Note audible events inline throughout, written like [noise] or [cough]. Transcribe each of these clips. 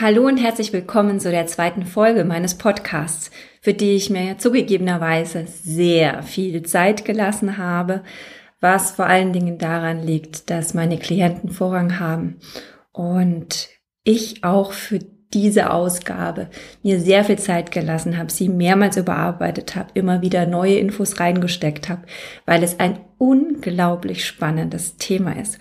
Hallo und herzlich willkommen zu der zweiten Folge meines Podcasts, für die ich mir zugegebenerweise sehr viel Zeit gelassen habe, was vor allen Dingen daran liegt, dass meine Klienten Vorrang haben und ich auch für diese Ausgabe mir sehr viel Zeit gelassen habe, sie mehrmals überarbeitet habe, immer wieder neue Infos reingesteckt habe, weil es ein unglaublich spannendes Thema ist.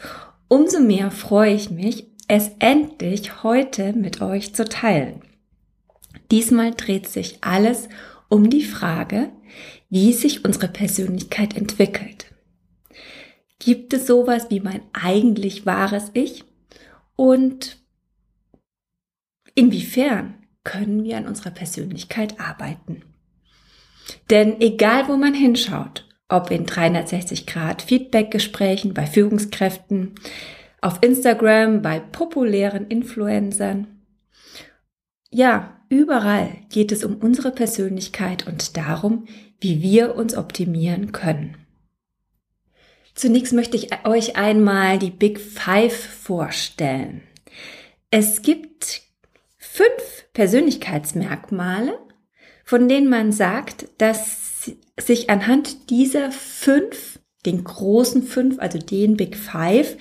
Umso mehr freue ich mich, es endlich heute mit euch zu teilen. Diesmal dreht sich alles um die Frage, wie sich unsere Persönlichkeit entwickelt. Gibt es sowas wie mein eigentlich wahres Ich? Und inwiefern können wir an unserer Persönlichkeit arbeiten? Denn egal wo man hinschaut, ob in 360 Grad Feedback-Gesprächen bei Führungskräften, auf Instagram, bei populären Influencern. Ja, überall geht es um unsere Persönlichkeit und darum, wie wir uns optimieren können. Zunächst möchte ich euch einmal die Big Five vorstellen. Es gibt fünf Persönlichkeitsmerkmale, von denen man sagt, dass sich anhand dieser fünf, den großen fünf, also den Big Five,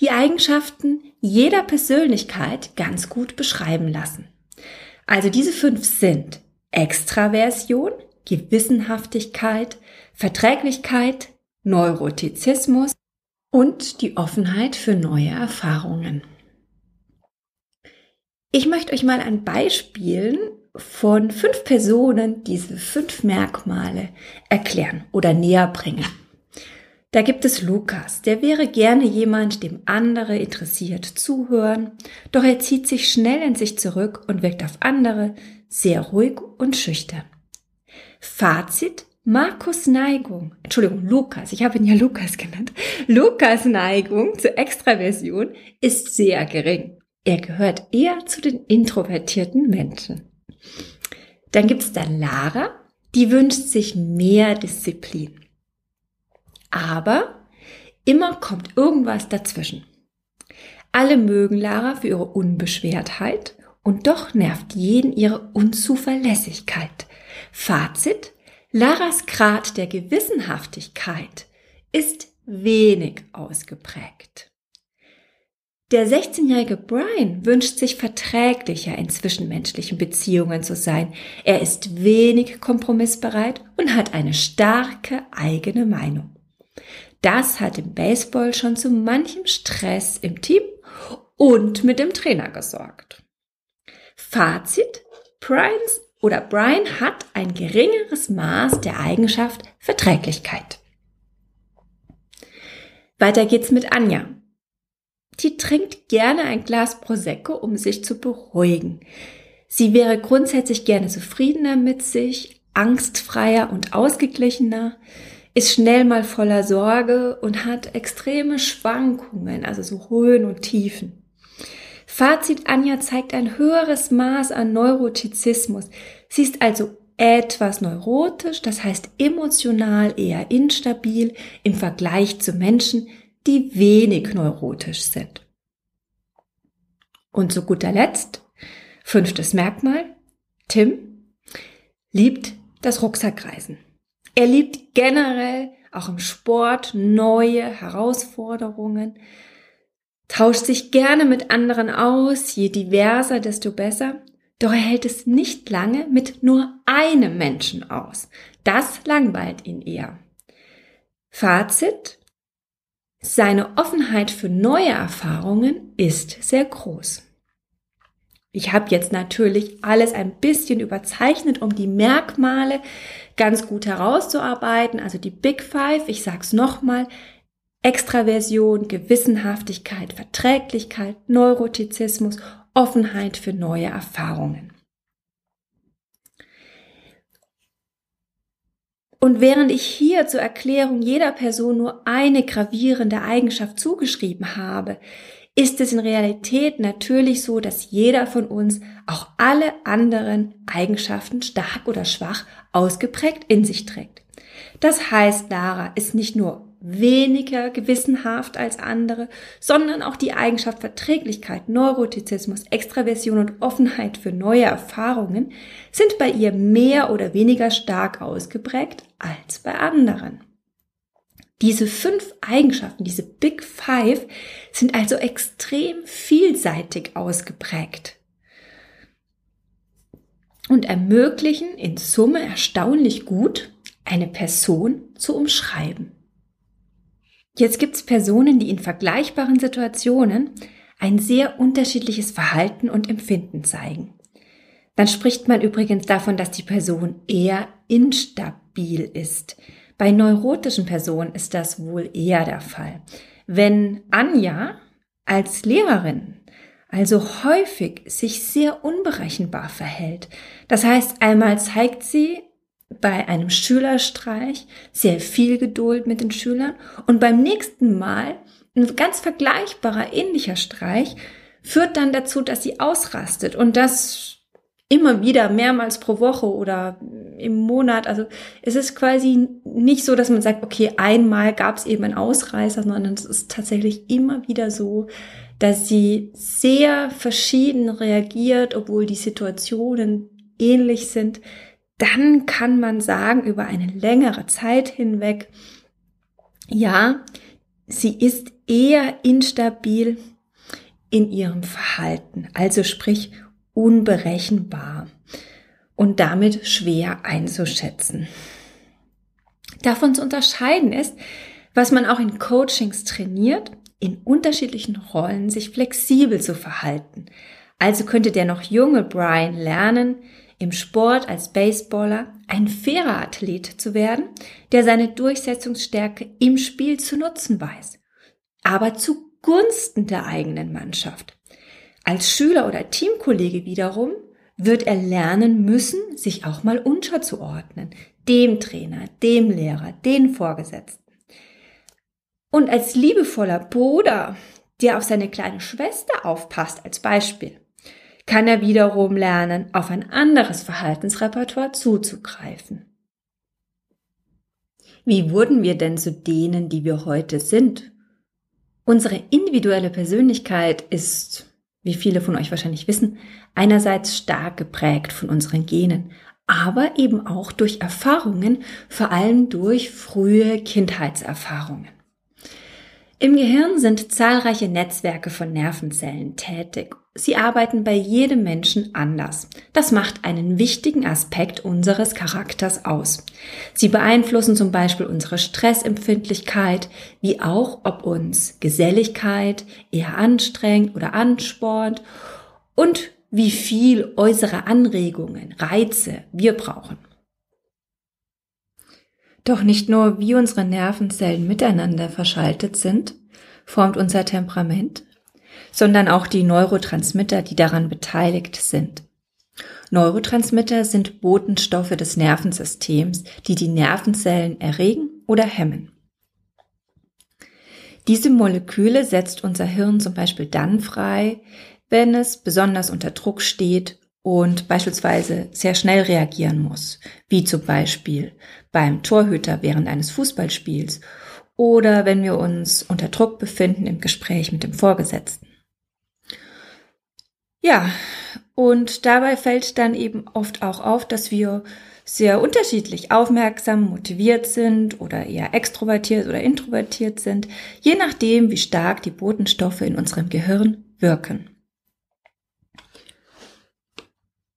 die Eigenschaften jeder Persönlichkeit ganz gut beschreiben lassen. Also diese fünf sind Extraversion, Gewissenhaftigkeit, Verträglichkeit, Neurotizismus und die Offenheit für neue Erfahrungen. Ich möchte euch mal an Beispielen von fünf Personen diese fünf Merkmale erklären oder näher bringen. Da gibt es Lukas, der wäre gerne jemand, dem andere interessiert zuhören, doch er zieht sich schnell in sich zurück und wirkt auf andere sehr ruhig und schüchtern. Fazit, Markus Neigung, Entschuldigung, Lukas, ich habe ihn ja Lukas genannt, Lukas Neigung zur Extraversion ist sehr gering. Er gehört eher zu den introvertierten Menschen. Dann gibt's dann Lara, die wünscht sich mehr Disziplin. Aber immer kommt irgendwas dazwischen. Alle mögen Lara für ihre Unbeschwertheit und doch nervt jeden ihre Unzuverlässigkeit. Fazit, Laras Grad der Gewissenhaftigkeit ist wenig ausgeprägt. Der 16-jährige Brian wünscht sich verträglicher in zwischenmenschlichen Beziehungen zu sein. Er ist wenig kompromissbereit und hat eine starke eigene Meinung. Das hat im Baseball schon zu manchem Stress im Team und mit dem Trainer gesorgt. Fazit, Brians oder Brian hat ein geringeres Maß der Eigenschaft Verträglichkeit. Weiter geht's mit Anja. Die trinkt gerne ein Glas Prosecco, um sich zu beruhigen. Sie wäre grundsätzlich gerne zufriedener mit sich, angstfreier und ausgeglichener ist schnell mal voller Sorge und hat extreme Schwankungen, also so Höhen und Tiefen. Fazit Anja zeigt ein höheres Maß an Neurotizismus. Sie ist also etwas neurotisch, das heißt emotional eher instabil im Vergleich zu Menschen, die wenig neurotisch sind. Und zu guter Letzt, fünftes Merkmal, Tim liebt das Rucksackreisen. Er liebt generell auch im Sport neue Herausforderungen, tauscht sich gerne mit anderen aus, je diverser, desto besser. Doch er hält es nicht lange mit nur einem Menschen aus. Das langweilt ihn eher. Fazit. Seine Offenheit für neue Erfahrungen ist sehr groß. Ich habe jetzt natürlich alles ein bisschen überzeichnet, um die Merkmale ganz gut herauszuarbeiten. Also die Big Five, ich sag's nochmal, Extraversion, Gewissenhaftigkeit, Verträglichkeit, Neurotizismus, Offenheit für neue Erfahrungen. Und während ich hier zur Erklärung jeder Person nur eine gravierende Eigenschaft zugeschrieben habe, ist es in Realität natürlich so, dass jeder von uns auch alle anderen Eigenschaften stark oder schwach ausgeprägt in sich trägt. Das heißt, Lara ist nicht nur weniger gewissenhaft als andere, sondern auch die Eigenschaft Verträglichkeit, Neurotizismus, Extraversion und Offenheit für neue Erfahrungen sind bei ihr mehr oder weniger stark ausgeprägt als bei anderen. Diese fünf Eigenschaften, diese Big Five, sind also extrem vielseitig ausgeprägt und ermöglichen in Summe erstaunlich gut, eine Person zu umschreiben. Jetzt gibt es Personen, die in vergleichbaren Situationen ein sehr unterschiedliches Verhalten und Empfinden zeigen. Dann spricht man übrigens davon, dass die Person eher instabil ist. Bei neurotischen Personen ist das wohl eher der Fall. Wenn Anja als Lehrerin also häufig sich sehr unberechenbar verhält, das heißt einmal zeigt sie bei einem Schülerstreich sehr viel Geduld mit den Schülern und beim nächsten Mal ein ganz vergleichbarer ähnlicher Streich führt dann dazu, dass sie ausrastet und das immer wieder mehrmals pro Woche oder im Monat. Also es ist quasi nicht so, dass man sagt, okay, einmal gab es eben einen Ausreißer, sondern es ist tatsächlich immer wieder so, dass sie sehr verschieden reagiert, obwohl die Situationen ähnlich sind dann kann man sagen, über eine längere Zeit hinweg, ja, sie ist eher instabil in ihrem Verhalten, also sprich unberechenbar und damit schwer einzuschätzen. Davon zu unterscheiden ist, was man auch in Coachings trainiert, in unterschiedlichen Rollen sich flexibel zu verhalten. Also könnte der noch junge Brian lernen, im Sport als Baseballer ein fairer Athlet zu werden, der seine Durchsetzungsstärke im Spiel zu nutzen weiß, aber zugunsten der eigenen Mannschaft. Als Schüler oder Teamkollege wiederum wird er lernen müssen, sich auch mal unterzuordnen, dem Trainer, dem Lehrer, den Vorgesetzten. Und als liebevoller Bruder, der auf seine kleine Schwester aufpasst, als Beispiel, kann er wiederum lernen, auf ein anderes Verhaltensrepertoire zuzugreifen. Wie wurden wir denn zu denen, die wir heute sind? Unsere individuelle Persönlichkeit ist, wie viele von euch wahrscheinlich wissen, einerseits stark geprägt von unseren Genen, aber eben auch durch Erfahrungen, vor allem durch frühe Kindheitserfahrungen. Im Gehirn sind zahlreiche Netzwerke von Nervenzellen tätig. Sie arbeiten bei jedem Menschen anders. Das macht einen wichtigen Aspekt unseres Charakters aus. Sie beeinflussen zum Beispiel unsere Stressempfindlichkeit, wie auch ob uns Geselligkeit eher anstrengt oder anspornt und wie viel äußere Anregungen, Reize wir brauchen. Doch nicht nur wie unsere Nervenzellen miteinander verschaltet sind, formt unser Temperament, sondern auch die Neurotransmitter, die daran beteiligt sind. Neurotransmitter sind Botenstoffe des Nervensystems, die die Nervenzellen erregen oder hemmen. Diese Moleküle setzt unser Hirn zum Beispiel dann frei, wenn es besonders unter Druck steht und beispielsweise sehr schnell reagieren muss, wie zum Beispiel beim Torhüter während eines Fußballspiels oder wenn wir uns unter Druck befinden im Gespräch mit dem Vorgesetzten. Ja, und dabei fällt dann eben oft auch auf, dass wir sehr unterschiedlich aufmerksam, motiviert sind oder eher extrovertiert oder introvertiert sind, je nachdem, wie stark die Botenstoffe in unserem Gehirn wirken.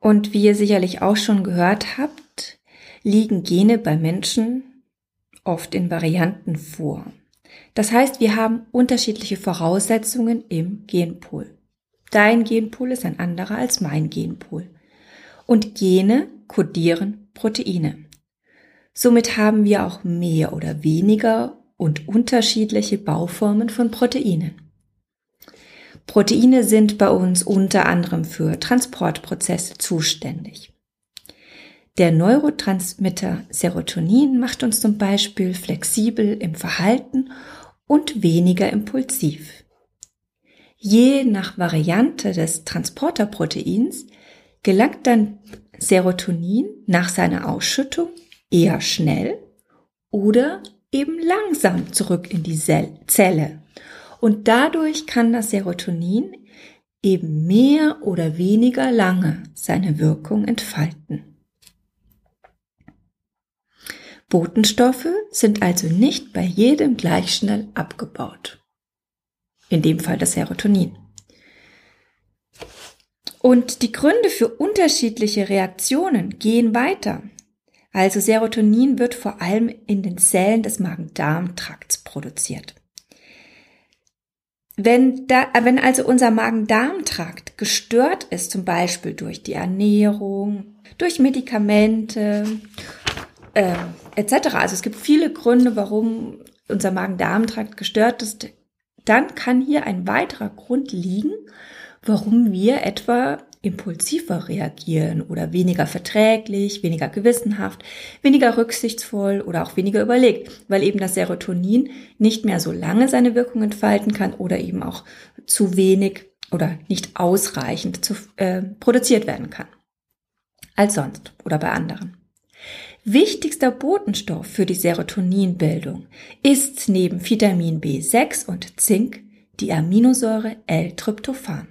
Und wie ihr sicherlich auch schon gehört habt, liegen Gene bei Menschen oft in Varianten vor. Das heißt, wir haben unterschiedliche Voraussetzungen im Genpool. Dein Genpool ist ein anderer als mein Genpool. Und Gene kodieren Proteine. Somit haben wir auch mehr oder weniger und unterschiedliche Bauformen von Proteinen. Proteine sind bei uns unter anderem für Transportprozesse zuständig. Der Neurotransmitter Serotonin macht uns zum Beispiel flexibel im Verhalten und weniger impulsiv. Je nach Variante des Transporterproteins gelangt dann Serotonin nach seiner Ausschüttung eher schnell oder eben langsam zurück in die Zelle. Und dadurch kann das Serotonin eben mehr oder weniger lange seine Wirkung entfalten. Botenstoffe sind also nicht bei jedem gleich schnell abgebaut. In dem Fall das Serotonin. Und die Gründe für unterschiedliche Reaktionen gehen weiter. Also Serotonin wird vor allem in den Zellen des Magen-Darm-Trakts produziert. Wenn, da, wenn also unser Magen-Darm-Trakt gestört ist, zum Beispiel durch die Ernährung, durch Medikamente äh, etc., also es gibt viele Gründe, warum unser Magen-Darm-Trakt gestört ist, dann kann hier ein weiterer Grund liegen, warum wir etwa impulsiver reagieren oder weniger verträglich, weniger gewissenhaft, weniger rücksichtsvoll oder auch weniger überlegt, weil eben das Serotonin nicht mehr so lange seine Wirkung entfalten kann oder eben auch zu wenig oder nicht ausreichend zu, äh, produziert werden kann als sonst oder bei anderen. Wichtigster Botenstoff für die Serotoninbildung ist neben Vitamin B6 und Zink die Aminosäure L-Tryptophan.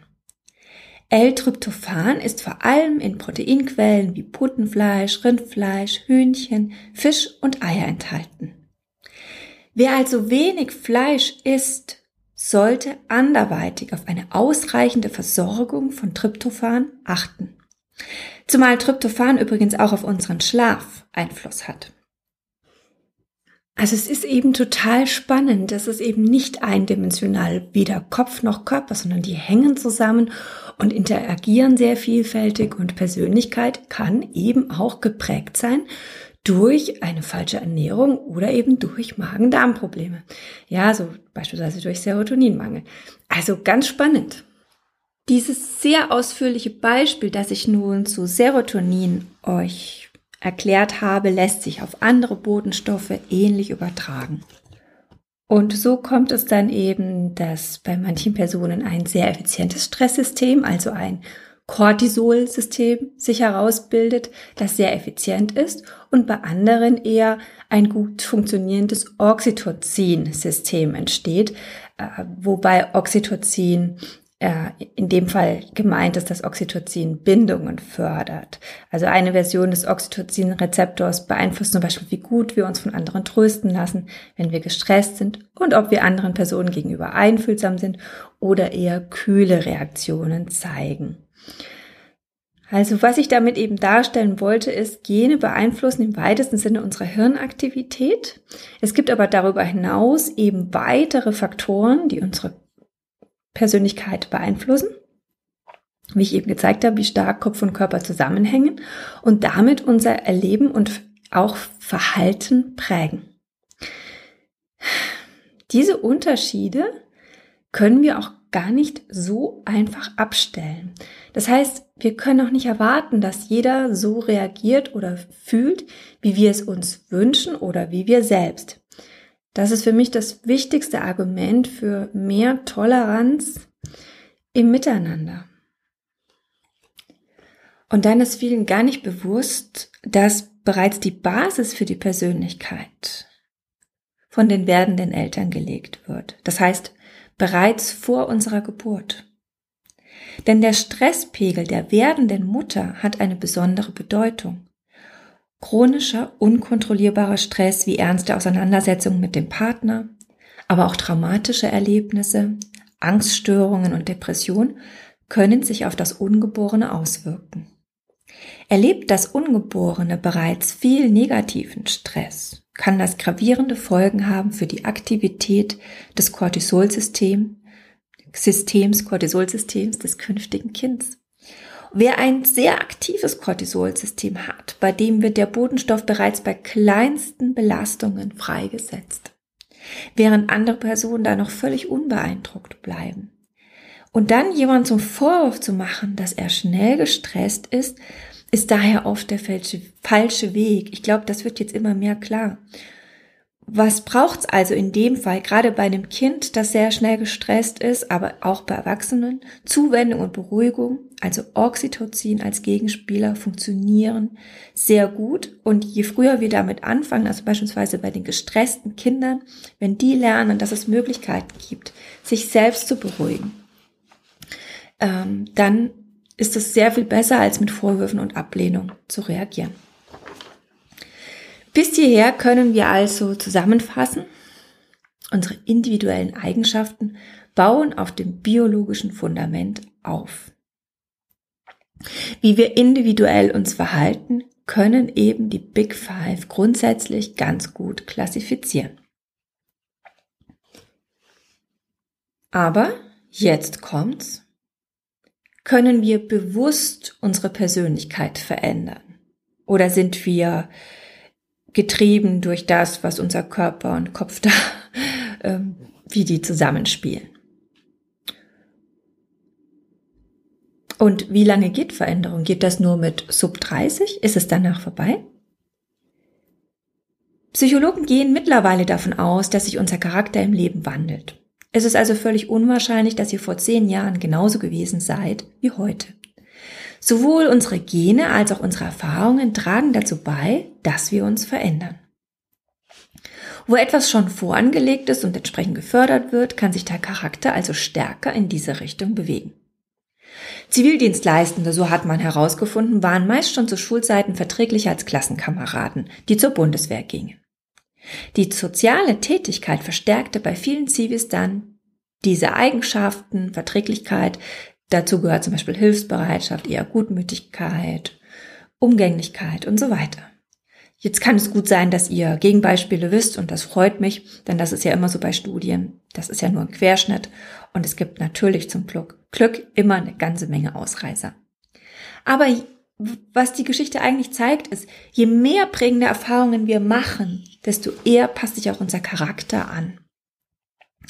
L-Tryptophan ist vor allem in Proteinquellen wie Putenfleisch, Rindfleisch, Hühnchen, Fisch und Eier enthalten. Wer also wenig Fleisch isst, sollte anderweitig auf eine ausreichende Versorgung von Tryptophan achten. Zumal Tryptophan übrigens auch auf unseren Schlaf Einfluss hat. Also es ist eben total spannend. Es ist eben nicht eindimensional, weder Kopf noch Körper, sondern die hängen zusammen und interagieren sehr vielfältig und Persönlichkeit kann eben auch geprägt sein durch eine falsche Ernährung oder eben durch Magen-Darm-Probleme. Ja, so beispielsweise durch Serotoninmangel. Also ganz spannend. Dieses sehr ausführliche Beispiel, das ich nun zu Serotonin euch erklärt habe, lässt sich auf andere Botenstoffe ähnlich übertragen. Und so kommt es dann eben, dass bei manchen Personen ein sehr effizientes Stresssystem, also ein Cortisol-System sich herausbildet, das sehr effizient ist und bei anderen eher ein gut funktionierendes Oxytocin-System entsteht, äh, wobei Oxytocin in dem Fall gemeint ist, dass Oxytocin Bindungen fördert. Also eine Version des Oxytocin-Rezeptors beeinflusst zum Beispiel, wie gut wir uns von anderen trösten lassen, wenn wir gestresst sind und ob wir anderen Personen gegenüber einfühlsam sind oder eher kühle Reaktionen zeigen. Also was ich damit eben darstellen wollte, ist, Gene beeinflussen im weitesten Sinne unsere Hirnaktivität. Es gibt aber darüber hinaus eben weitere Faktoren, die unsere Persönlichkeit beeinflussen. Wie ich eben gezeigt habe, wie stark Kopf und Körper zusammenhängen und damit unser Erleben und auch Verhalten prägen. Diese Unterschiede können wir auch gar nicht so einfach abstellen. Das heißt, wir können auch nicht erwarten, dass jeder so reagiert oder fühlt, wie wir es uns wünschen oder wie wir selbst. Das ist für mich das wichtigste Argument für mehr Toleranz im Miteinander. Und dann ist vielen gar nicht bewusst, dass bereits die Basis für die Persönlichkeit von den werdenden Eltern gelegt wird. Das heißt, bereits vor unserer Geburt. Denn der Stresspegel der werdenden Mutter hat eine besondere Bedeutung. Chronischer, unkontrollierbarer Stress wie ernste Auseinandersetzungen mit dem Partner, aber auch traumatische Erlebnisse, Angststörungen und Depression können sich auf das Ungeborene auswirken. Erlebt das Ungeborene bereits viel negativen Stress, kann das gravierende Folgen haben für die Aktivität des Cortisolsystems, Systems, Cortisolsystems des künftigen Kindes. Wer ein sehr aktives Cortisolsystem hat, bei dem wird der Botenstoff bereits bei kleinsten Belastungen freigesetzt, während andere Personen da noch völlig unbeeindruckt bleiben. Und dann jemand zum Vorwurf zu machen, dass er schnell gestresst ist, ist daher oft der falsche, falsche Weg. Ich glaube, das wird jetzt immer mehr klar. Was braucht's also in dem Fall, gerade bei einem Kind, das sehr schnell gestresst ist, aber auch bei Erwachsenen? Zuwendung und Beruhigung, also Oxytocin als Gegenspieler, funktionieren sehr gut. Und je früher wir damit anfangen, also beispielsweise bei den gestressten Kindern, wenn die lernen, dass es Möglichkeiten gibt, sich selbst zu beruhigen, ähm, dann ist es sehr viel besser, als mit Vorwürfen und Ablehnung zu reagieren. Bis hierher können wir also zusammenfassen, unsere individuellen Eigenschaften bauen auf dem biologischen Fundament auf. Wie wir individuell uns verhalten, können eben die Big Five grundsätzlich ganz gut klassifizieren. Aber jetzt kommt's. Können wir bewusst unsere Persönlichkeit verändern? Oder sind wir getrieben durch das, was unser Körper und Kopf da, [laughs] ähm, wie die zusammenspielen. Und wie lange geht Veränderung? Geht das nur mit Sub 30? Ist es danach vorbei? Psychologen gehen mittlerweile davon aus, dass sich unser Charakter im Leben wandelt. Es ist also völlig unwahrscheinlich, dass ihr vor zehn Jahren genauso gewesen seid wie heute. Sowohl unsere Gene als auch unsere Erfahrungen tragen dazu bei, dass wir uns verändern. Wo etwas schon vorangelegt ist und entsprechend gefördert wird, kann sich der Charakter also stärker in diese Richtung bewegen. Zivildienstleistende, so hat man herausgefunden, waren meist schon zu Schulzeiten verträglicher als Klassenkameraden, die zur Bundeswehr gingen. Die soziale Tätigkeit verstärkte bei vielen Zivis dann diese Eigenschaften, Verträglichkeit, Dazu gehört zum Beispiel Hilfsbereitschaft, eher Gutmütigkeit, Umgänglichkeit und so weiter. Jetzt kann es gut sein, dass ihr Gegenbeispiele wisst und das freut mich, denn das ist ja immer so bei Studien. Das ist ja nur ein Querschnitt und es gibt natürlich zum Glück, Glück immer eine ganze Menge Ausreißer. Aber was die Geschichte eigentlich zeigt, ist, je mehr prägende Erfahrungen wir machen, desto eher passt sich auch unser Charakter an.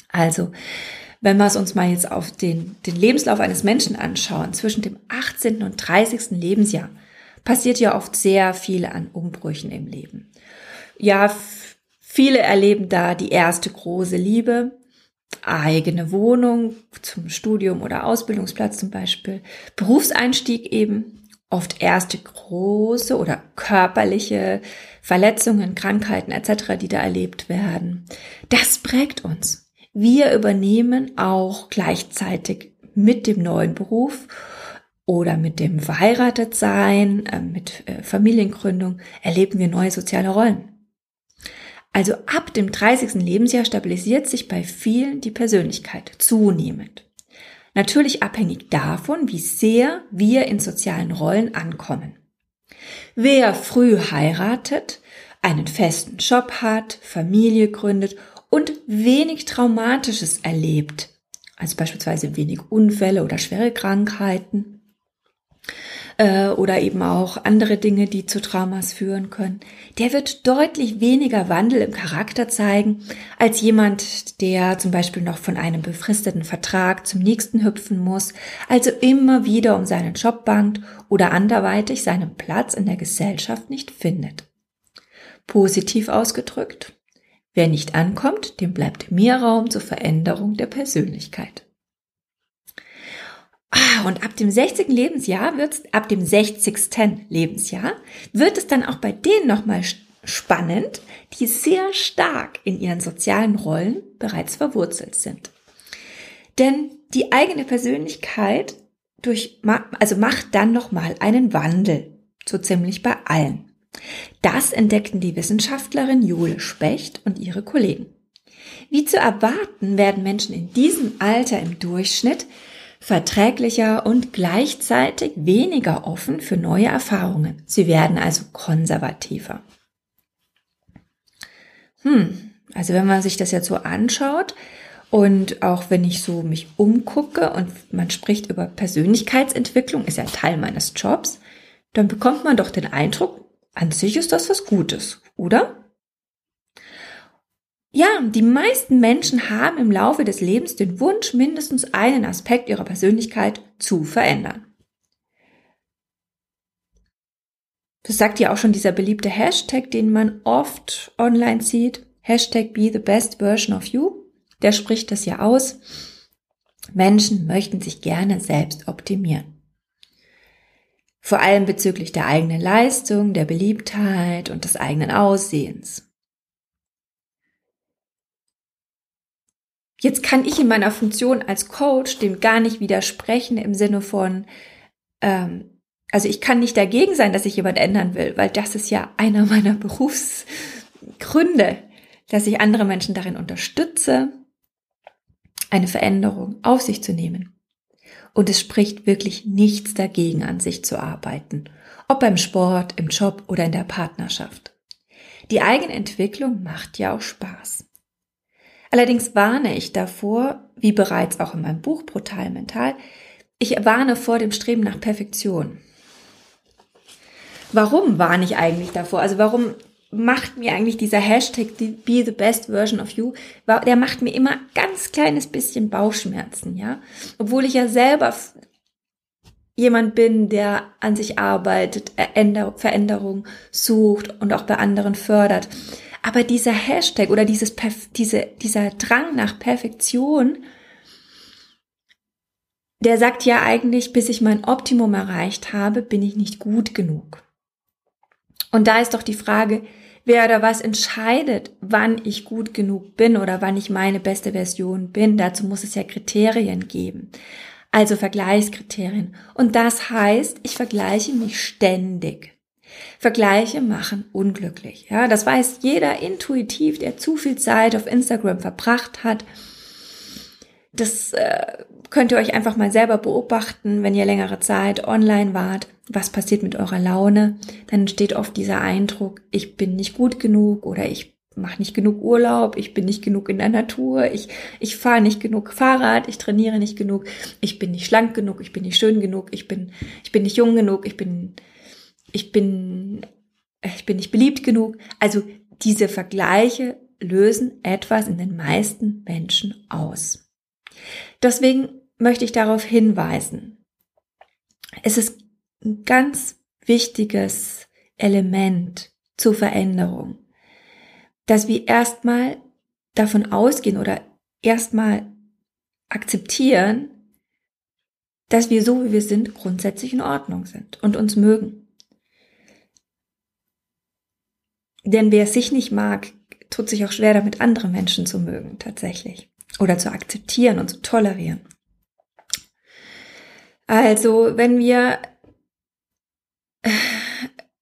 Also, wenn wir es uns mal jetzt auf den, den Lebenslauf eines Menschen anschauen, zwischen dem 18. und 30. Lebensjahr, passiert ja oft sehr viel an Umbrüchen im Leben. Ja, viele erleben da die erste große Liebe, eigene Wohnung zum Studium oder Ausbildungsplatz zum Beispiel, Berufseinstieg eben, oft erste große oder körperliche Verletzungen, Krankheiten etc., die da erlebt werden. Das prägt uns. Wir übernehmen auch gleichzeitig mit dem neuen Beruf oder mit dem Verheiratetsein, äh, mit äh, Familiengründung erleben wir neue soziale Rollen. Also ab dem 30. Lebensjahr stabilisiert sich bei vielen die Persönlichkeit zunehmend. Natürlich abhängig davon, wie sehr wir in sozialen Rollen ankommen. Wer früh heiratet, einen festen Job hat, Familie gründet und wenig Traumatisches erlebt, also beispielsweise wenig Unfälle oder schwere Krankheiten äh, oder eben auch andere Dinge, die zu Traumas führen können, der wird deutlich weniger Wandel im Charakter zeigen als jemand, der zum Beispiel noch von einem befristeten Vertrag zum nächsten hüpfen muss, also immer wieder um seinen Job bangt oder anderweitig seinen Platz in der Gesellschaft nicht findet. Positiv ausgedrückt, Wer nicht ankommt, dem bleibt mehr Raum zur Veränderung der Persönlichkeit. Ah, und ab dem 60. Lebensjahr wird es, ab dem 60. Lebensjahr wird es dann auch bei denen nochmal spannend, die sehr stark in ihren sozialen Rollen bereits verwurzelt sind. Denn die eigene Persönlichkeit durch, also macht dann nochmal einen Wandel. So ziemlich bei allen. Das entdeckten die Wissenschaftlerin Jule Specht und ihre Kollegen. Wie zu erwarten, werden Menschen in diesem Alter im Durchschnitt verträglicher und gleichzeitig weniger offen für neue Erfahrungen. Sie werden also konservativer. Hm, also wenn man sich das jetzt so anschaut und auch wenn ich so mich umgucke und man spricht über Persönlichkeitsentwicklung, ist ja Teil meines Jobs, dann bekommt man doch den Eindruck, an sich ist das was Gutes, oder? Ja, die meisten Menschen haben im Laufe des Lebens den Wunsch, mindestens einen Aspekt ihrer Persönlichkeit zu verändern. Das sagt ja auch schon dieser beliebte Hashtag, den man oft online sieht. Hashtag be the best version of you, der spricht das ja aus. Menschen möchten sich gerne selbst optimieren. Vor allem bezüglich der eigenen Leistung, der Beliebtheit und des eigenen Aussehens. Jetzt kann ich in meiner Funktion als Coach dem gar nicht widersprechen im Sinne von, ähm, also ich kann nicht dagegen sein, dass ich jemand ändern will, weil das ist ja einer [laughs] meiner Berufsgründe, dass ich andere Menschen darin unterstütze, eine Veränderung auf sich zu nehmen. Und es spricht wirklich nichts dagegen, an sich zu arbeiten, ob beim Sport, im Job oder in der Partnerschaft. Die Eigenentwicklung macht ja auch Spaß. Allerdings warne ich davor, wie bereits auch in meinem Buch Brutal Mental, ich warne vor dem Streben nach Perfektion. Warum warne ich eigentlich davor? Also warum macht mir eigentlich dieser Hashtag Be the best version of you, der macht mir immer ganz kleines bisschen Bauchschmerzen, ja. Obwohl ich ja selber jemand bin, der an sich arbeitet, Veränderung sucht und auch bei anderen fördert. Aber dieser Hashtag oder dieses, diese, dieser Drang nach Perfektion, der sagt ja eigentlich, bis ich mein Optimum erreicht habe, bin ich nicht gut genug. Und da ist doch die Frage, wer oder was entscheidet, wann ich gut genug bin oder wann ich meine beste Version bin. Dazu muss es ja Kriterien geben. Also Vergleichskriterien. Und das heißt, ich vergleiche mich ständig. Vergleiche machen unglücklich. Ja, das weiß jeder intuitiv, der zu viel Zeit auf Instagram verbracht hat. Das äh, könnt ihr euch einfach mal selber beobachten, wenn ihr längere Zeit online wart. Was passiert mit eurer Laune? Dann entsteht oft dieser Eindruck, ich bin nicht gut genug oder ich mache nicht genug Urlaub, ich bin nicht genug in der Natur, ich, ich fahre nicht genug Fahrrad, ich trainiere nicht genug, ich bin nicht schlank genug, ich bin nicht schön genug, ich bin, ich bin nicht jung genug, ich bin ich bin, ich bin nicht beliebt genug. Also diese Vergleiche lösen etwas in den meisten Menschen aus. Deswegen möchte ich darauf hinweisen. Es ist ein ganz wichtiges Element zur Veränderung, dass wir erstmal davon ausgehen oder erstmal akzeptieren, dass wir so wie wir sind grundsätzlich in Ordnung sind und uns mögen. Denn wer sich nicht mag, tut sich auch schwer damit, andere Menschen zu mögen, tatsächlich. Oder zu akzeptieren und zu tolerieren. Also, wenn wir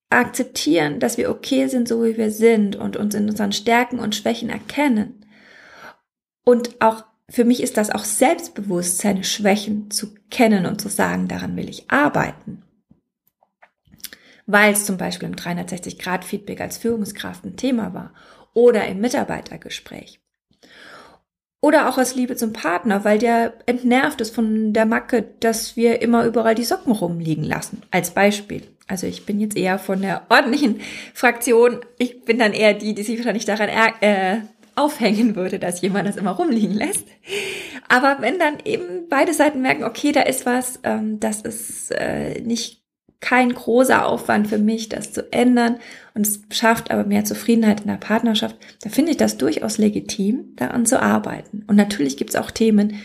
akzeptieren, dass wir okay sind, so wie wir sind und uns in unseren Stärken und Schwächen erkennen und auch für mich ist das auch selbstbewusst, seine Schwächen zu kennen und zu sagen, daran will ich arbeiten weil es zum Beispiel im 360-Grad-Feedback als Führungskraft ein Thema war oder im Mitarbeitergespräch. Oder auch aus Liebe zum Partner, weil der entnervt ist von der Macke, dass wir immer überall die Socken rumliegen lassen. Als Beispiel. Also ich bin jetzt eher von der ordentlichen Fraktion. Ich bin dann eher die, die sich wahrscheinlich daran äh, aufhängen würde, dass jemand das immer rumliegen lässt. Aber wenn dann eben beide Seiten merken, okay, da ist was, ähm, das ist äh, nicht kein großer Aufwand für mich, das zu ändern und es schafft aber mehr Zufriedenheit in der Partnerschaft, da finde ich das durchaus legitim, daran zu arbeiten. Und natürlich gibt es auch Themen,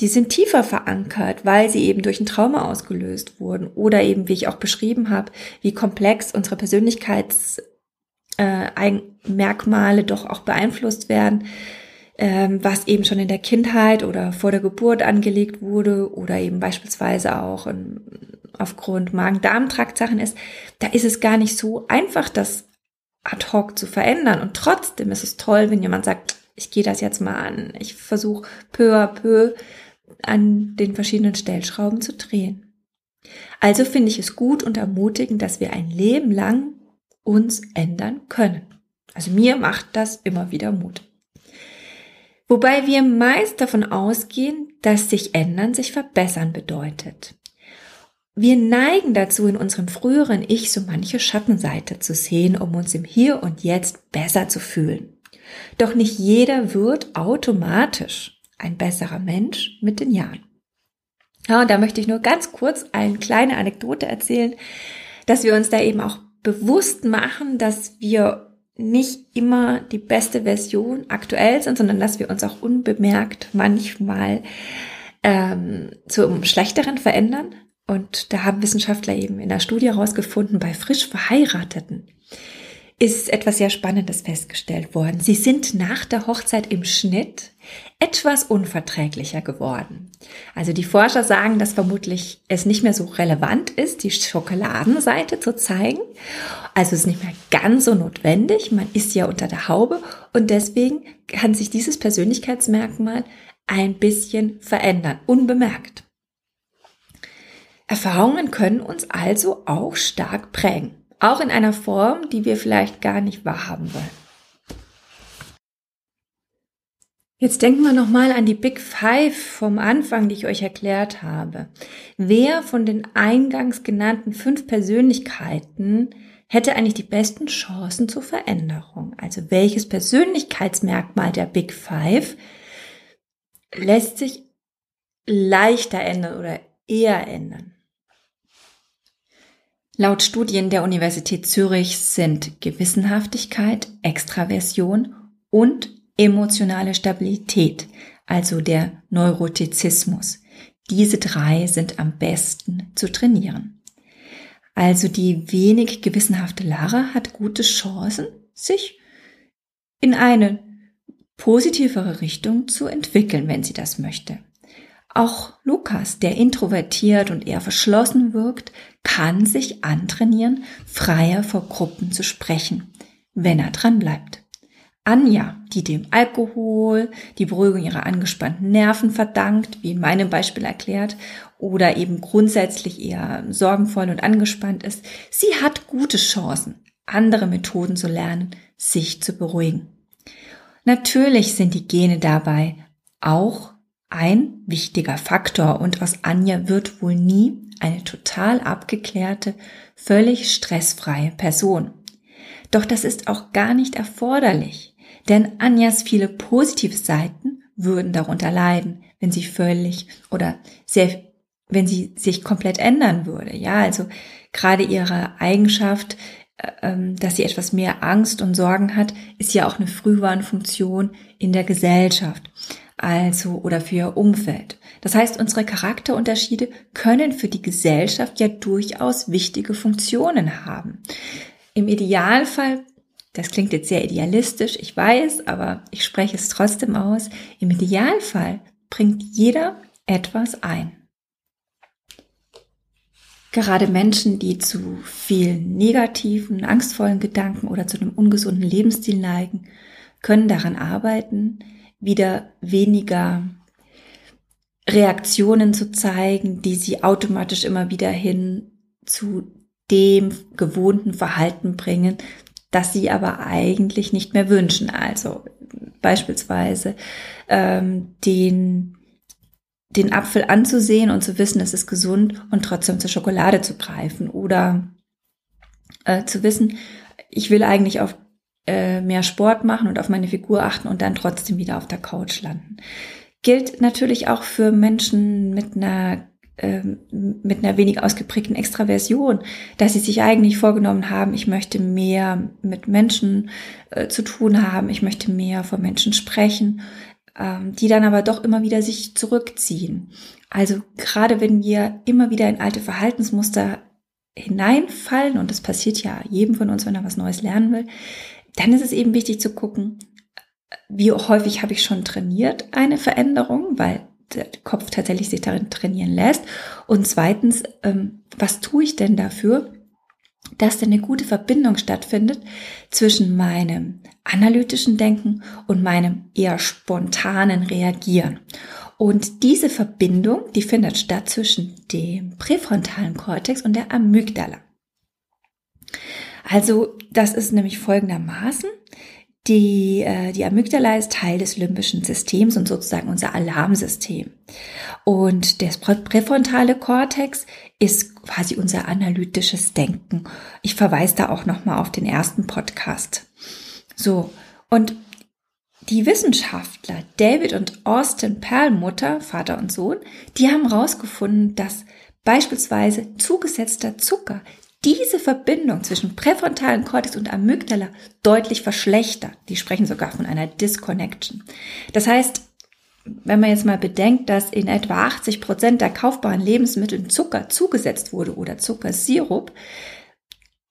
die sind tiefer verankert, weil sie eben durch ein Trauma ausgelöst wurden oder eben, wie ich auch beschrieben habe, wie komplex unsere Persönlichkeitsmerkmale äh, doch auch beeinflusst werden, ähm, was eben schon in der Kindheit oder vor der Geburt angelegt wurde oder eben beispielsweise auch in aufgrund Magen-Darm-Trakt-Sachen ist, da ist es gar nicht so einfach, das ad hoc zu verändern. Und trotzdem ist es toll, wenn jemand sagt, ich gehe das jetzt mal an. Ich versuche peu à peu an den verschiedenen Stellschrauben zu drehen. Also finde ich es gut und ermutigend, dass wir ein Leben lang uns ändern können. Also mir macht das immer wieder Mut. Wobei wir meist davon ausgehen, dass sich ändern sich verbessern bedeutet. Wir neigen dazu, in unserem früheren Ich so manche Schattenseite zu sehen, um uns im Hier und Jetzt besser zu fühlen. Doch nicht jeder wird automatisch ein besserer Mensch mit den Jahren. Ja, und da möchte ich nur ganz kurz eine kleine Anekdote erzählen, dass wir uns da eben auch bewusst machen, dass wir nicht immer die beste Version aktuell sind, sondern dass wir uns auch unbemerkt manchmal ähm, zum Schlechteren verändern. Und da haben Wissenschaftler eben in der Studie herausgefunden, bei frisch Verheirateten ist etwas sehr Spannendes festgestellt worden. Sie sind nach der Hochzeit im Schnitt etwas unverträglicher geworden. Also die Forscher sagen, dass vermutlich es nicht mehr so relevant ist, die Schokoladenseite zu zeigen. Also es ist nicht mehr ganz so notwendig. Man ist ja unter der Haube und deswegen kann sich dieses Persönlichkeitsmerkmal ein bisschen verändern, unbemerkt. Erfahrungen können uns also auch stark prägen. Auch in einer Form, die wir vielleicht gar nicht wahrhaben wollen. Jetzt denken wir nochmal an die Big Five vom Anfang, die ich euch erklärt habe. Wer von den eingangs genannten fünf Persönlichkeiten hätte eigentlich die besten Chancen zur Veränderung? Also welches Persönlichkeitsmerkmal der Big Five lässt sich leichter ändern oder eher ändern? Laut Studien der Universität Zürich sind Gewissenhaftigkeit, Extraversion und emotionale Stabilität, also der Neurotizismus. Diese drei sind am besten zu trainieren. Also die wenig gewissenhafte Lara hat gute Chancen, sich in eine positivere Richtung zu entwickeln, wenn sie das möchte. Auch Lukas, der introvertiert und eher verschlossen wirkt, kann sich antrainieren, freier vor Gruppen zu sprechen, wenn er dran bleibt. Anja, die dem Alkohol die Beruhigung ihrer angespannten Nerven verdankt, wie in meinem Beispiel erklärt, oder eben grundsätzlich eher sorgenvoll und angespannt ist, sie hat gute Chancen, andere Methoden zu lernen, sich zu beruhigen. Natürlich sind die Gene dabei auch ein wichtiger Faktor und aus Anja wird wohl nie eine total abgeklärte, völlig stressfreie Person. Doch das ist auch gar nicht erforderlich, denn Anjas viele positive Seiten würden darunter leiden, wenn sie völlig oder sehr, wenn sie sich komplett ändern würde. Ja, also gerade ihre Eigenschaft, äh, ähm, dass sie etwas mehr Angst und Sorgen hat, ist ja auch eine Frühwarnfunktion in der Gesellschaft also oder für ihr Umfeld. Das heißt, unsere Charakterunterschiede können für die Gesellschaft ja durchaus wichtige Funktionen haben. Im Idealfall, das klingt jetzt sehr idealistisch, ich weiß, aber ich spreche es trotzdem aus, im Idealfall bringt jeder etwas ein. Gerade Menschen, die zu vielen negativen, angstvollen Gedanken oder zu einem ungesunden Lebensstil neigen, können daran arbeiten, wieder weniger Reaktionen zu zeigen, die sie automatisch immer wieder hin zu dem gewohnten Verhalten bringen, das sie aber eigentlich nicht mehr wünschen. Also beispielsweise ähm, den den Apfel anzusehen und zu wissen, es ist gesund und trotzdem zur Schokolade zu greifen oder äh, zu wissen, ich will eigentlich auf äh, mehr Sport machen und auf meine Figur achten und dann trotzdem wieder auf der Couch landen. Gilt natürlich auch für Menschen mit einer ähm, mit einer wenig ausgeprägten Extraversion, dass sie sich eigentlich vorgenommen haben, ich möchte mehr mit Menschen äh, zu tun haben, ich möchte mehr vor Menschen sprechen, ähm, die dann aber doch immer wieder sich zurückziehen. Also gerade wenn wir immer wieder in alte Verhaltensmuster hineinfallen, und das passiert ja jedem von uns, wenn er was Neues lernen will, dann ist es eben wichtig zu gucken, wie häufig habe ich schon trainiert eine Veränderung, weil der Kopf tatsächlich sich darin trainieren lässt. Und zweitens, ähm, was tue ich denn dafür, dass denn eine gute Verbindung stattfindet zwischen meinem analytischen Denken und meinem eher spontanen Reagieren. Und diese Verbindung, die findet statt zwischen dem präfrontalen Kortex und der Amygdala. Also das ist nämlich folgendermaßen. Die, äh, die Amygdala ist Teil des limbischen Systems und sozusagen unser Alarmsystem. Und das präfrontale Kortex ist quasi unser analytisches Denken. Ich verweise da auch nochmal auf den ersten Podcast. So, und die Wissenschaftler David und Austin Perlmutter, Vater und Sohn, die haben herausgefunden, dass beispielsweise zugesetzter Zucker diese Verbindung zwischen präfrontalen Kortex und Amygdala deutlich verschlechtert. Die sprechen sogar von einer Disconnection. Das heißt, wenn man jetzt mal bedenkt, dass in etwa 80 Prozent der kaufbaren Lebensmittel Zucker zugesetzt wurde oder Zuckersirup,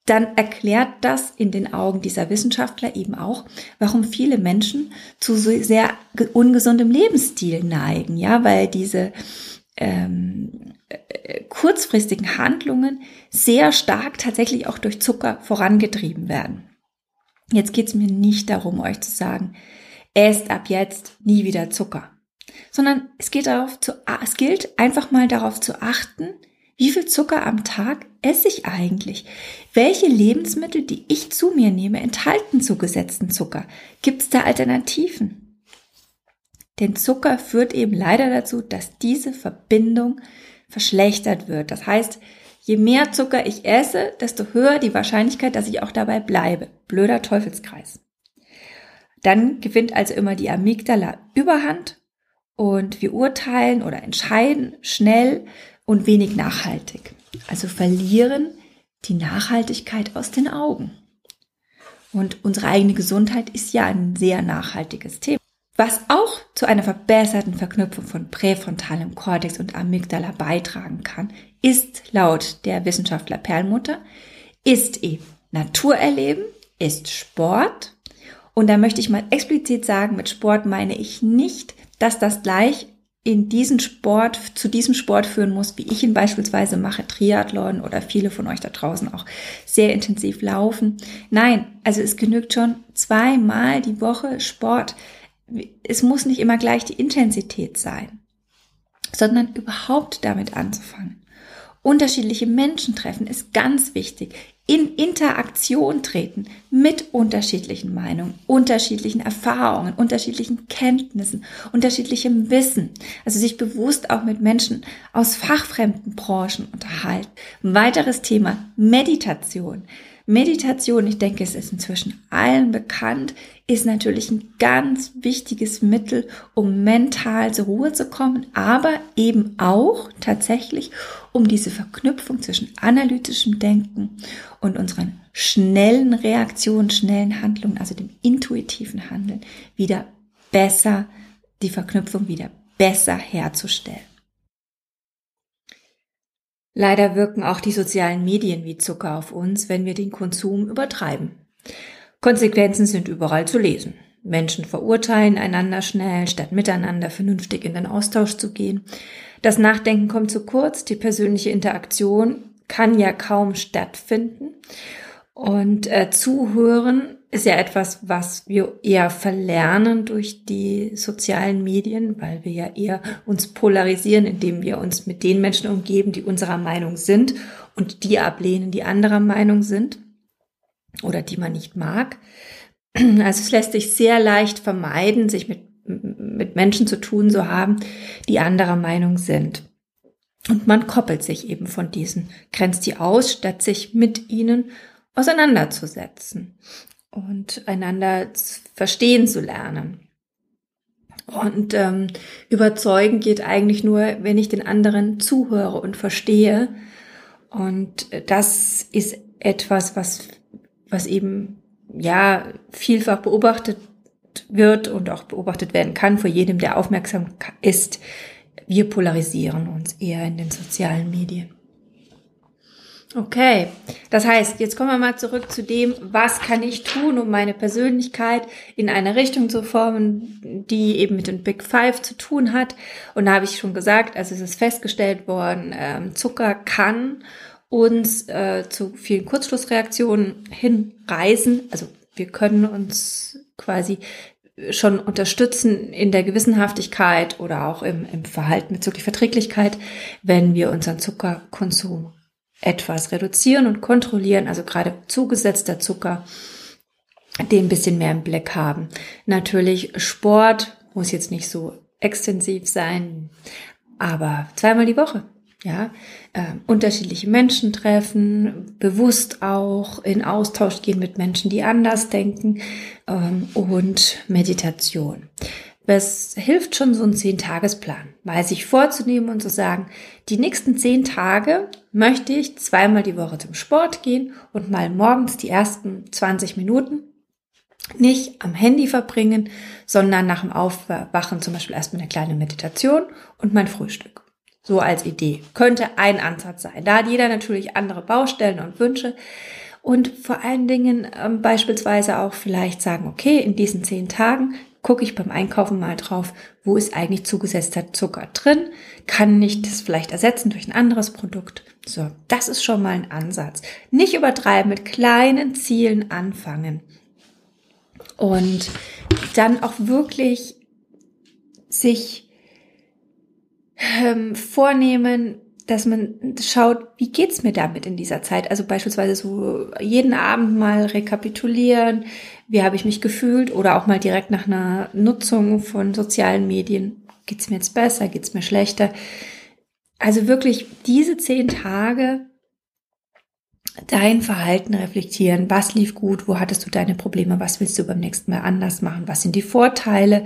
dann erklärt das in den Augen dieser Wissenschaftler eben auch, warum viele Menschen zu so sehr ungesundem Lebensstil neigen, ja, weil diese ähm, äh, kurzfristigen Handlungen sehr stark tatsächlich auch durch Zucker vorangetrieben werden. Jetzt geht es mir nicht darum, euch zu sagen, esst ab jetzt nie wieder Zucker, sondern es geht darauf zu, es gilt einfach mal darauf zu achten, wie viel Zucker am Tag esse ich eigentlich? Welche Lebensmittel, die ich zu mir nehme, enthalten zugesetzten Zucker? Gibt es da Alternativen? Denn Zucker führt eben leider dazu, dass diese Verbindung verschlechtert wird. Das heißt, je mehr Zucker ich esse, desto höher die Wahrscheinlichkeit, dass ich auch dabei bleibe. Blöder Teufelskreis. Dann gewinnt also immer die Amygdala Überhand und wir urteilen oder entscheiden schnell und wenig nachhaltig. Also verlieren die Nachhaltigkeit aus den Augen. Und unsere eigene Gesundheit ist ja ein sehr nachhaltiges Thema. Was auch zu einer verbesserten Verknüpfung von präfrontalem Kortex und Amygdala beitragen kann, ist laut der Wissenschaftler Perlmutter, ist eben Naturerleben, ist Sport. Und da möchte ich mal explizit sagen, mit Sport meine ich nicht, dass das gleich in diesen Sport, zu diesem Sport führen muss, wie ich ihn beispielsweise mache, Triathlon oder viele von euch da draußen auch sehr intensiv laufen. Nein, also es genügt schon zweimal die Woche Sport. Es muss nicht immer gleich die Intensität sein, sondern überhaupt damit anzufangen. Unterschiedliche Menschen treffen ist ganz wichtig in Interaktion treten mit unterschiedlichen Meinungen, unterschiedlichen Erfahrungen, unterschiedlichen Kenntnissen, unterschiedlichem Wissen. Also sich bewusst auch mit Menschen aus fachfremden Branchen unterhalten. Ein weiteres Thema, Meditation. Meditation, ich denke, es ist inzwischen allen bekannt, ist natürlich ein ganz wichtiges Mittel, um mental zur Ruhe zu kommen, aber eben auch tatsächlich, um diese Verknüpfung zwischen analytischem Denken und unseren schnellen Reaktionen, schnellen Handlungen, also dem intuitiven Handeln, wieder besser, die Verknüpfung wieder besser herzustellen. Leider wirken auch die sozialen Medien wie Zucker auf uns, wenn wir den Konsum übertreiben. Konsequenzen sind überall zu lesen. Menschen verurteilen einander schnell, statt miteinander vernünftig in den Austausch zu gehen. Das Nachdenken kommt zu kurz, die persönliche Interaktion kann ja kaum stattfinden. Und äh, Zuhören ist ja etwas, was wir eher verlernen durch die sozialen Medien, weil wir ja eher uns polarisieren, indem wir uns mit den Menschen umgeben, die unserer Meinung sind und die ablehnen, die anderer Meinung sind oder die man nicht mag. Also es lässt sich sehr leicht vermeiden, sich mit, mit Menschen zu tun zu haben, die anderer Meinung sind. Und man koppelt sich eben von diesen, grenzt die aus, statt sich mit ihnen auseinanderzusetzen und einander verstehen zu lernen. Und ähm, überzeugen geht eigentlich nur, wenn ich den anderen zuhöre und verstehe. Und das ist etwas, was, was eben ja vielfach beobachtet wird und auch beobachtet werden kann vor jedem, der aufmerksam ist. Wir polarisieren uns eher in den sozialen Medien. Okay, das heißt, jetzt kommen wir mal zurück zu dem, was kann ich tun, um meine Persönlichkeit in eine Richtung zu formen, die eben mit den Big Five zu tun hat. Und da habe ich schon gesagt, also es ist festgestellt worden, ähm, Zucker kann uns äh, zu vielen Kurzschlussreaktionen hinreißen. Also wir können uns quasi schon unterstützen in der Gewissenhaftigkeit oder auch im, im Verhalten bezüglich Verträglichkeit, wenn wir unseren Zuckerkonsum etwas reduzieren und kontrollieren, also gerade zugesetzter Zucker, den ein bisschen mehr im Blick haben. Natürlich Sport muss jetzt nicht so extensiv sein, aber zweimal die Woche. Ja, äh, unterschiedliche Menschen treffen, bewusst auch in Austausch gehen mit Menschen, die anders denken ähm, und Meditation. Es hilft schon so ein Zehn-Tagesplan, mal sich vorzunehmen und zu sagen, die nächsten zehn Tage möchte ich zweimal die Woche zum Sport gehen und mal morgens die ersten 20 Minuten nicht am Handy verbringen, sondern nach dem Aufwachen zum Beispiel erstmal eine kleine Meditation und mein Frühstück. So als Idee. Könnte ein Ansatz sein. Da hat jeder natürlich andere Baustellen und Wünsche. Und vor allen Dingen ähm, beispielsweise auch vielleicht sagen, okay, in diesen zehn Tagen gucke ich beim Einkaufen mal drauf, wo ist eigentlich zugesetzter Zucker drin? Kann ich das vielleicht ersetzen durch ein anderes Produkt? So, das ist schon mal ein Ansatz. Nicht übertreiben, mit kleinen Zielen anfangen. Und dann auch wirklich sich ähm, vornehmen, dass man schaut, wie geht's mir damit in dieser Zeit? Also beispielsweise so jeden Abend mal rekapitulieren, wie habe ich mich gefühlt oder auch mal direkt nach einer Nutzung von sozialen Medien. Geht's mir jetzt besser? Geht's mir schlechter? Also wirklich diese zehn Tage dein Verhalten reflektieren. Was lief gut? Wo hattest du deine Probleme? Was willst du beim nächsten Mal anders machen? Was sind die Vorteile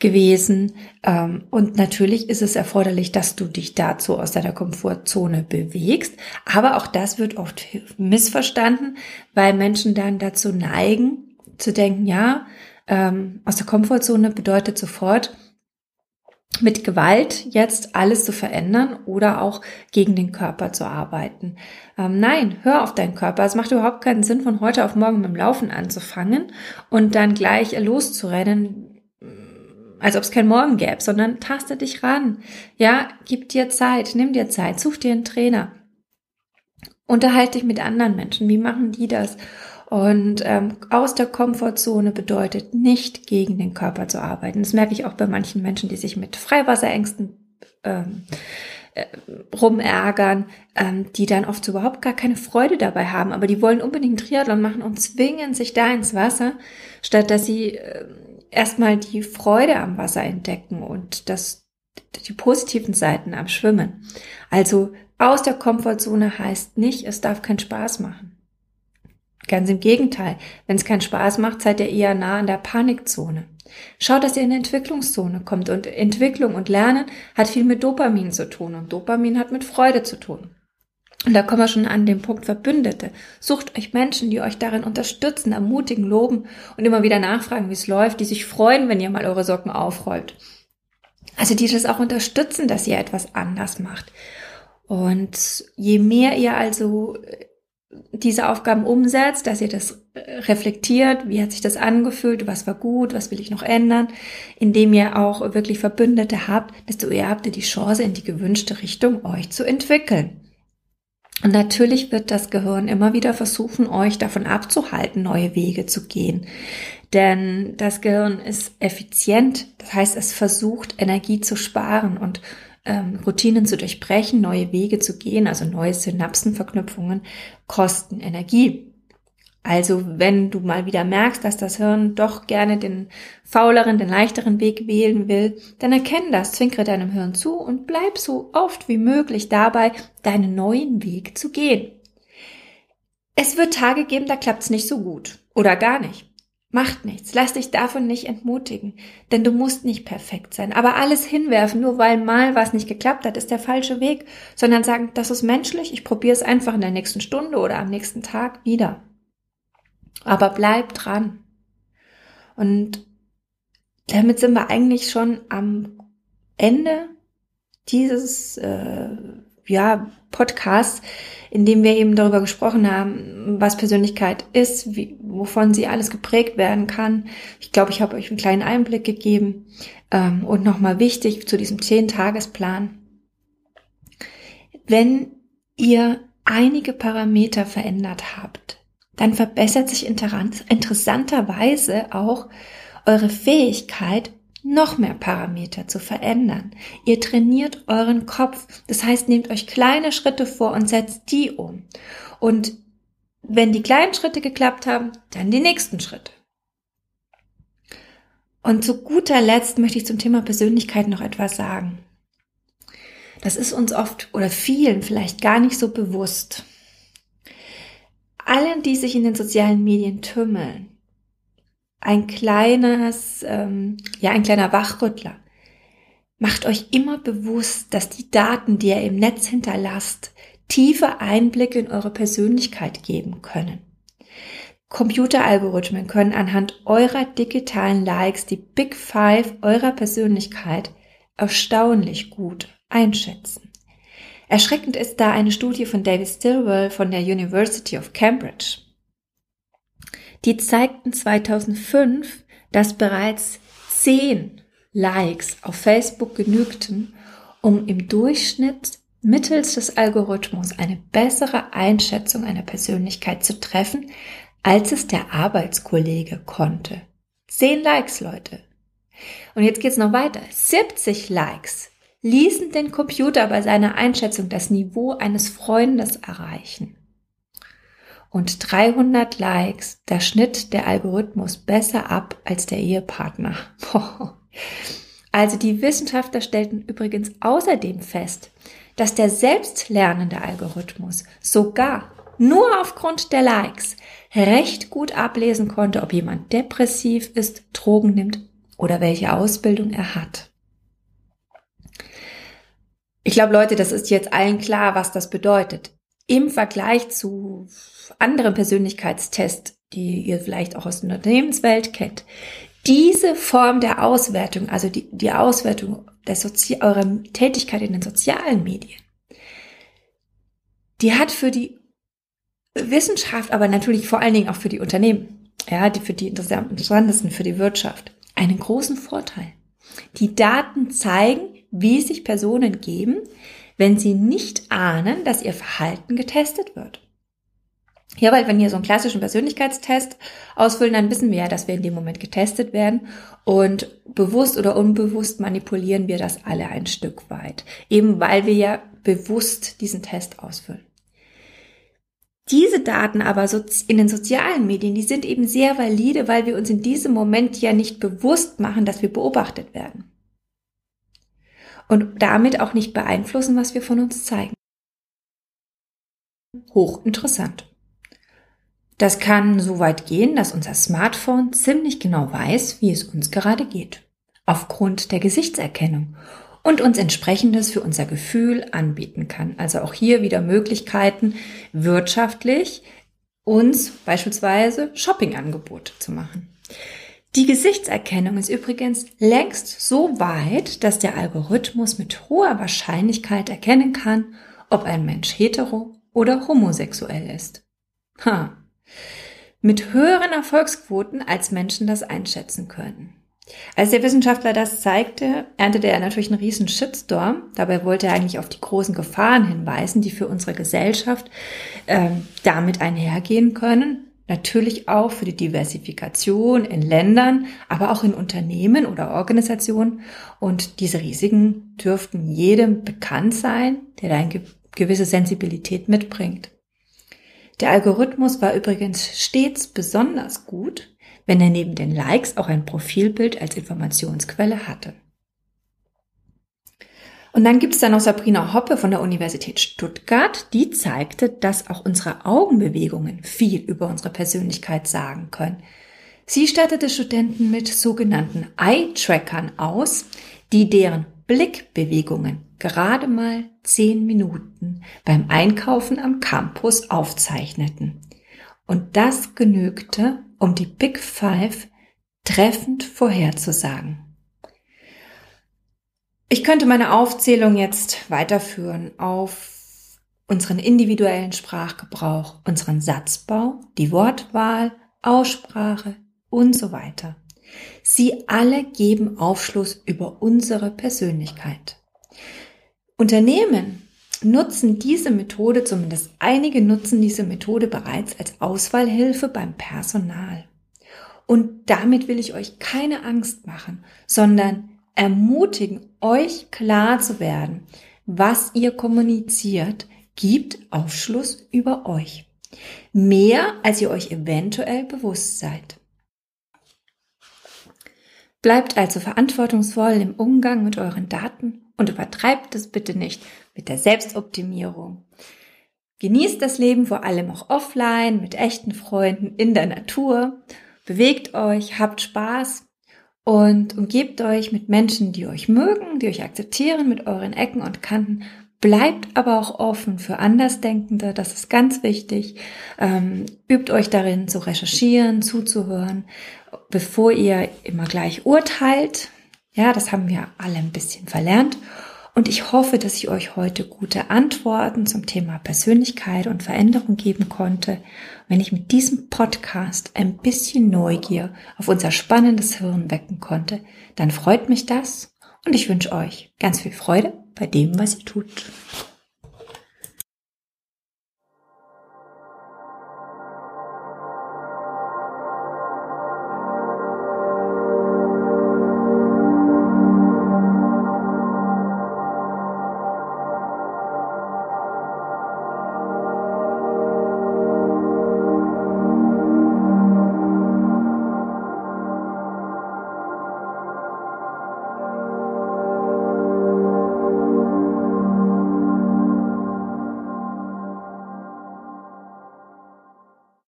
gewesen? Ähm, und natürlich ist es erforderlich, dass du dich dazu aus deiner Komfortzone bewegst. Aber auch das wird oft missverstanden, weil Menschen dann dazu neigen, zu denken, ja, ähm, aus der Komfortzone bedeutet sofort, mit Gewalt jetzt alles zu verändern oder auch gegen den Körper zu arbeiten. Ähm, nein, hör auf deinen Körper. Es macht überhaupt keinen Sinn, von heute auf morgen mit dem Laufen anzufangen und dann gleich loszurennen, als ob es kein Morgen gäbe, sondern taste dich ran. Ja, gib dir Zeit, nimm dir Zeit, such dir einen Trainer. Unterhalte dich mit anderen Menschen. Wie machen die das? Und ähm, aus der Komfortzone bedeutet nicht gegen den Körper zu arbeiten. Das merke ich auch bei manchen Menschen, die sich mit Freiwasserängsten ähm, äh, rumärgern, ähm, die dann oft überhaupt gar keine Freude dabei haben, aber die wollen unbedingt Triathlon machen und zwingen sich da ins Wasser, statt dass sie äh, erstmal die Freude am Wasser entdecken und das, die positiven Seiten am Schwimmen. Also aus der Komfortzone heißt nicht, es darf keinen Spaß machen. Ganz im Gegenteil, wenn es keinen Spaß macht, seid ihr eher nah an der Panikzone. Schaut, dass ihr in die Entwicklungszone kommt und Entwicklung und Lernen hat viel mit Dopamin zu tun und Dopamin hat mit Freude zu tun. Und da kommen wir schon an den Punkt Verbündete. Sucht euch Menschen, die euch darin unterstützen, ermutigen, loben und immer wieder nachfragen, wie es läuft, die sich freuen, wenn ihr mal eure Socken aufrollt. Also die das auch unterstützen, dass ihr etwas anders macht. Und je mehr ihr also diese Aufgaben umsetzt, dass ihr das äh, reflektiert, wie hat sich das angefühlt, was war gut, was will ich noch ändern, indem ihr auch wirklich Verbündete habt, desto eher habt ihr die Chance, in die gewünschte Richtung euch zu entwickeln. Und natürlich wird das Gehirn immer wieder versuchen, euch davon abzuhalten, neue Wege zu gehen. Denn das Gehirn ist effizient, das heißt, es versucht, Energie zu sparen und ähm, Routinen zu durchbrechen, neue Wege zu gehen, also neue Synapsenverknüpfungen kosten Energie. Also wenn du mal wieder merkst, dass das Hirn doch gerne den fauleren, den leichteren Weg wählen will, dann erkenn das, zwinkere deinem Hirn zu und bleib so oft wie möglich dabei, deinen neuen Weg zu gehen. Es wird Tage geben, da klappt's nicht so gut oder gar nicht. Macht nichts. Lass dich davon nicht entmutigen. Denn du musst nicht perfekt sein. Aber alles hinwerfen, nur weil mal was nicht geklappt hat, ist der falsche Weg. Sondern sagen, das ist menschlich. Ich probiere es einfach in der nächsten Stunde oder am nächsten Tag wieder. Aber bleib dran. Und damit sind wir eigentlich schon am Ende dieses äh, ja, Podcast, in dem wir eben darüber gesprochen haben, was Persönlichkeit ist, wie, wovon sie alles geprägt werden kann. Ich glaube, ich habe euch einen kleinen Einblick gegeben. Ähm, und nochmal wichtig zu diesem zehn-Tagesplan. Wenn ihr einige Parameter verändert habt, dann verbessert sich interessanterweise auch eure Fähigkeit, noch mehr Parameter zu verändern. Ihr trainiert euren Kopf. Das heißt, nehmt euch kleine Schritte vor und setzt die um. Und wenn die kleinen Schritte geklappt haben, dann die nächsten Schritte. Und zu guter Letzt möchte ich zum Thema Persönlichkeit noch etwas sagen. Das ist uns oft oder vielen vielleicht gar nicht so bewusst. Allen, die sich in den sozialen Medien tümmeln, ein kleines, ähm, ja, ein kleiner Wachrüttler. Macht euch immer bewusst, dass die Daten, die ihr im Netz hinterlasst, tiefe Einblicke in eure Persönlichkeit geben können. Computeralgorithmen können anhand eurer digitalen Likes die Big Five eurer Persönlichkeit erstaunlich gut einschätzen. Erschreckend ist da eine Studie von David Stilwell von der University of Cambridge. Die zeigten 2005, dass bereits zehn Likes auf Facebook genügten, um im Durchschnitt mittels des Algorithmus eine bessere Einschätzung einer Persönlichkeit zu treffen, als es der Arbeitskollege konnte. Zehn Likes, Leute. Und jetzt geht's noch weiter. 70 Likes ließen den Computer bei seiner Einschätzung das Niveau eines Freundes erreichen. Und 300 Likes, da schnitt der Algorithmus besser ab als der Ehepartner. [laughs] Also die Wissenschaftler stellten übrigens außerdem fest, dass der selbstlernende Algorithmus sogar nur aufgrund der Likes recht gut ablesen konnte, ob jemand depressiv ist, Drogen nimmt oder welche Ausbildung er hat. Ich glaube, Leute, das ist jetzt allen klar, was das bedeutet. Im Vergleich zu anderen Persönlichkeitstests, die ihr vielleicht auch aus der Unternehmenswelt kennt, diese Form der Auswertung, also die, die Auswertung der Sozi eurer Tätigkeit in den sozialen Medien, die hat für die Wissenschaft, aber natürlich vor allen Dingen auch für die Unternehmen, ja, die für die interessantesten, für die Wirtschaft, einen großen Vorteil. Die Daten zeigen, wie sich Personen geben, wenn sie nicht ahnen, dass ihr Verhalten getestet wird. Ja, weil wenn wir so einen klassischen Persönlichkeitstest ausfüllen, dann wissen wir ja, dass wir in dem Moment getestet werden und bewusst oder unbewusst manipulieren wir das alle ein Stück weit, eben weil wir ja bewusst diesen Test ausfüllen. Diese Daten aber in den sozialen Medien, die sind eben sehr valide, weil wir uns in diesem Moment ja nicht bewusst machen, dass wir beobachtet werden. Und damit auch nicht beeinflussen, was wir von uns zeigen. Hochinteressant. Das kann so weit gehen, dass unser Smartphone ziemlich genau weiß, wie es uns gerade geht. Aufgrund der Gesichtserkennung und uns entsprechendes für unser Gefühl anbieten kann. Also auch hier wieder Möglichkeiten, wirtschaftlich uns beispielsweise Shoppingangebote zu machen. Die Gesichtserkennung ist übrigens längst so weit, dass der Algorithmus mit hoher Wahrscheinlichkeit erkennen kann, ob ein Mensch hetero oder homosexuell ist. Ha. Mit höheren Erfolgsquoten als Menschen das einschätzen können. Als der Wissenschaftler das zeigte, erntete er natürlich einen riesen Shitstorm. Dabei wollte er eigentlich auf die großen Gefahren hinweisen, die für unsere Gesellschaft äh, damit einhergehen können. Natürlich auch für die Diversifikation in Ländern, aber auch in Unternehmen oder Organisationen. Und diese Risiken dürften jedem bekannt sein, der da eine gewisse Sensibilität mitbringt. Der Algorithmus war übrigens stets besonders gut, wenn er neben den Likes auch ein Profilbild als Informationsquelle hatte. Und dann gibt es da noch Sabrina Hoppe von der Universität Stuttgart, die zeigte, dass auch unsere Augenbewegungen viel über unsere Persönlichkeit sagen können. Sie stattete Studenten mit sogenannten Eye-Trackern aus, die deren Blickbewegungen gerade mal zehn Minuten beim Einkaufen am Campus aufzeichneten. Und das genügte, um die Big Five treffend vorherzusagen. Ich könnte meine Aufzählung jetzt weiterführen auf unseren individuellen Sprachgebrauch, unseren Satzbau, die Wortwahl, Aussprache und so weiter. Sie alle geben Aufschluss über unsere Persönlichkeit. Unternehmen nutzen diese Methode, zumindest einige nutzen diese Methode bereits als Auswahlhilfe beim Personal. Und damit will ich euch keine Angst machen, sondern ermutigen, euch klar zu werden, was ihr kommuniziert, gibt Aufschluss über euch. Mehr, als ihr euch eventuell bewusst seid. Bleibt also verantwortungsvoll im Umgang mit euren Daten und übertreibt es bitte nicht mit der Selbstoptimierung. Genießt das Leben vor allem auch offline mit echten Freunden in der Natur. bewegt euch, habt Spaß und umgebt euch mit Menschen, die euch mögen, die euch akzeptieren mit euren Ecken und Kanten. Bleibt aber auch offen für Andersdenkende, das ist ganz wichtig. Ähm, übt euch darin zu recherchieren, zuzuhören, bevor ihr immer gleich urteilt. Ja, das haben wir alle ein bisschen verlernt. Und ich hoffe, dass ich euch heute gute Antworten zum Thema Persönlichkeit und Veränderung geben konnte. Wenn ich mit diesem Podcast ein bisschen Neugier auf unser spannendes Hirn wecken konnte, dann freut mich das und ich wünsche euch ganz viel Freude bei dem, was ihr tut.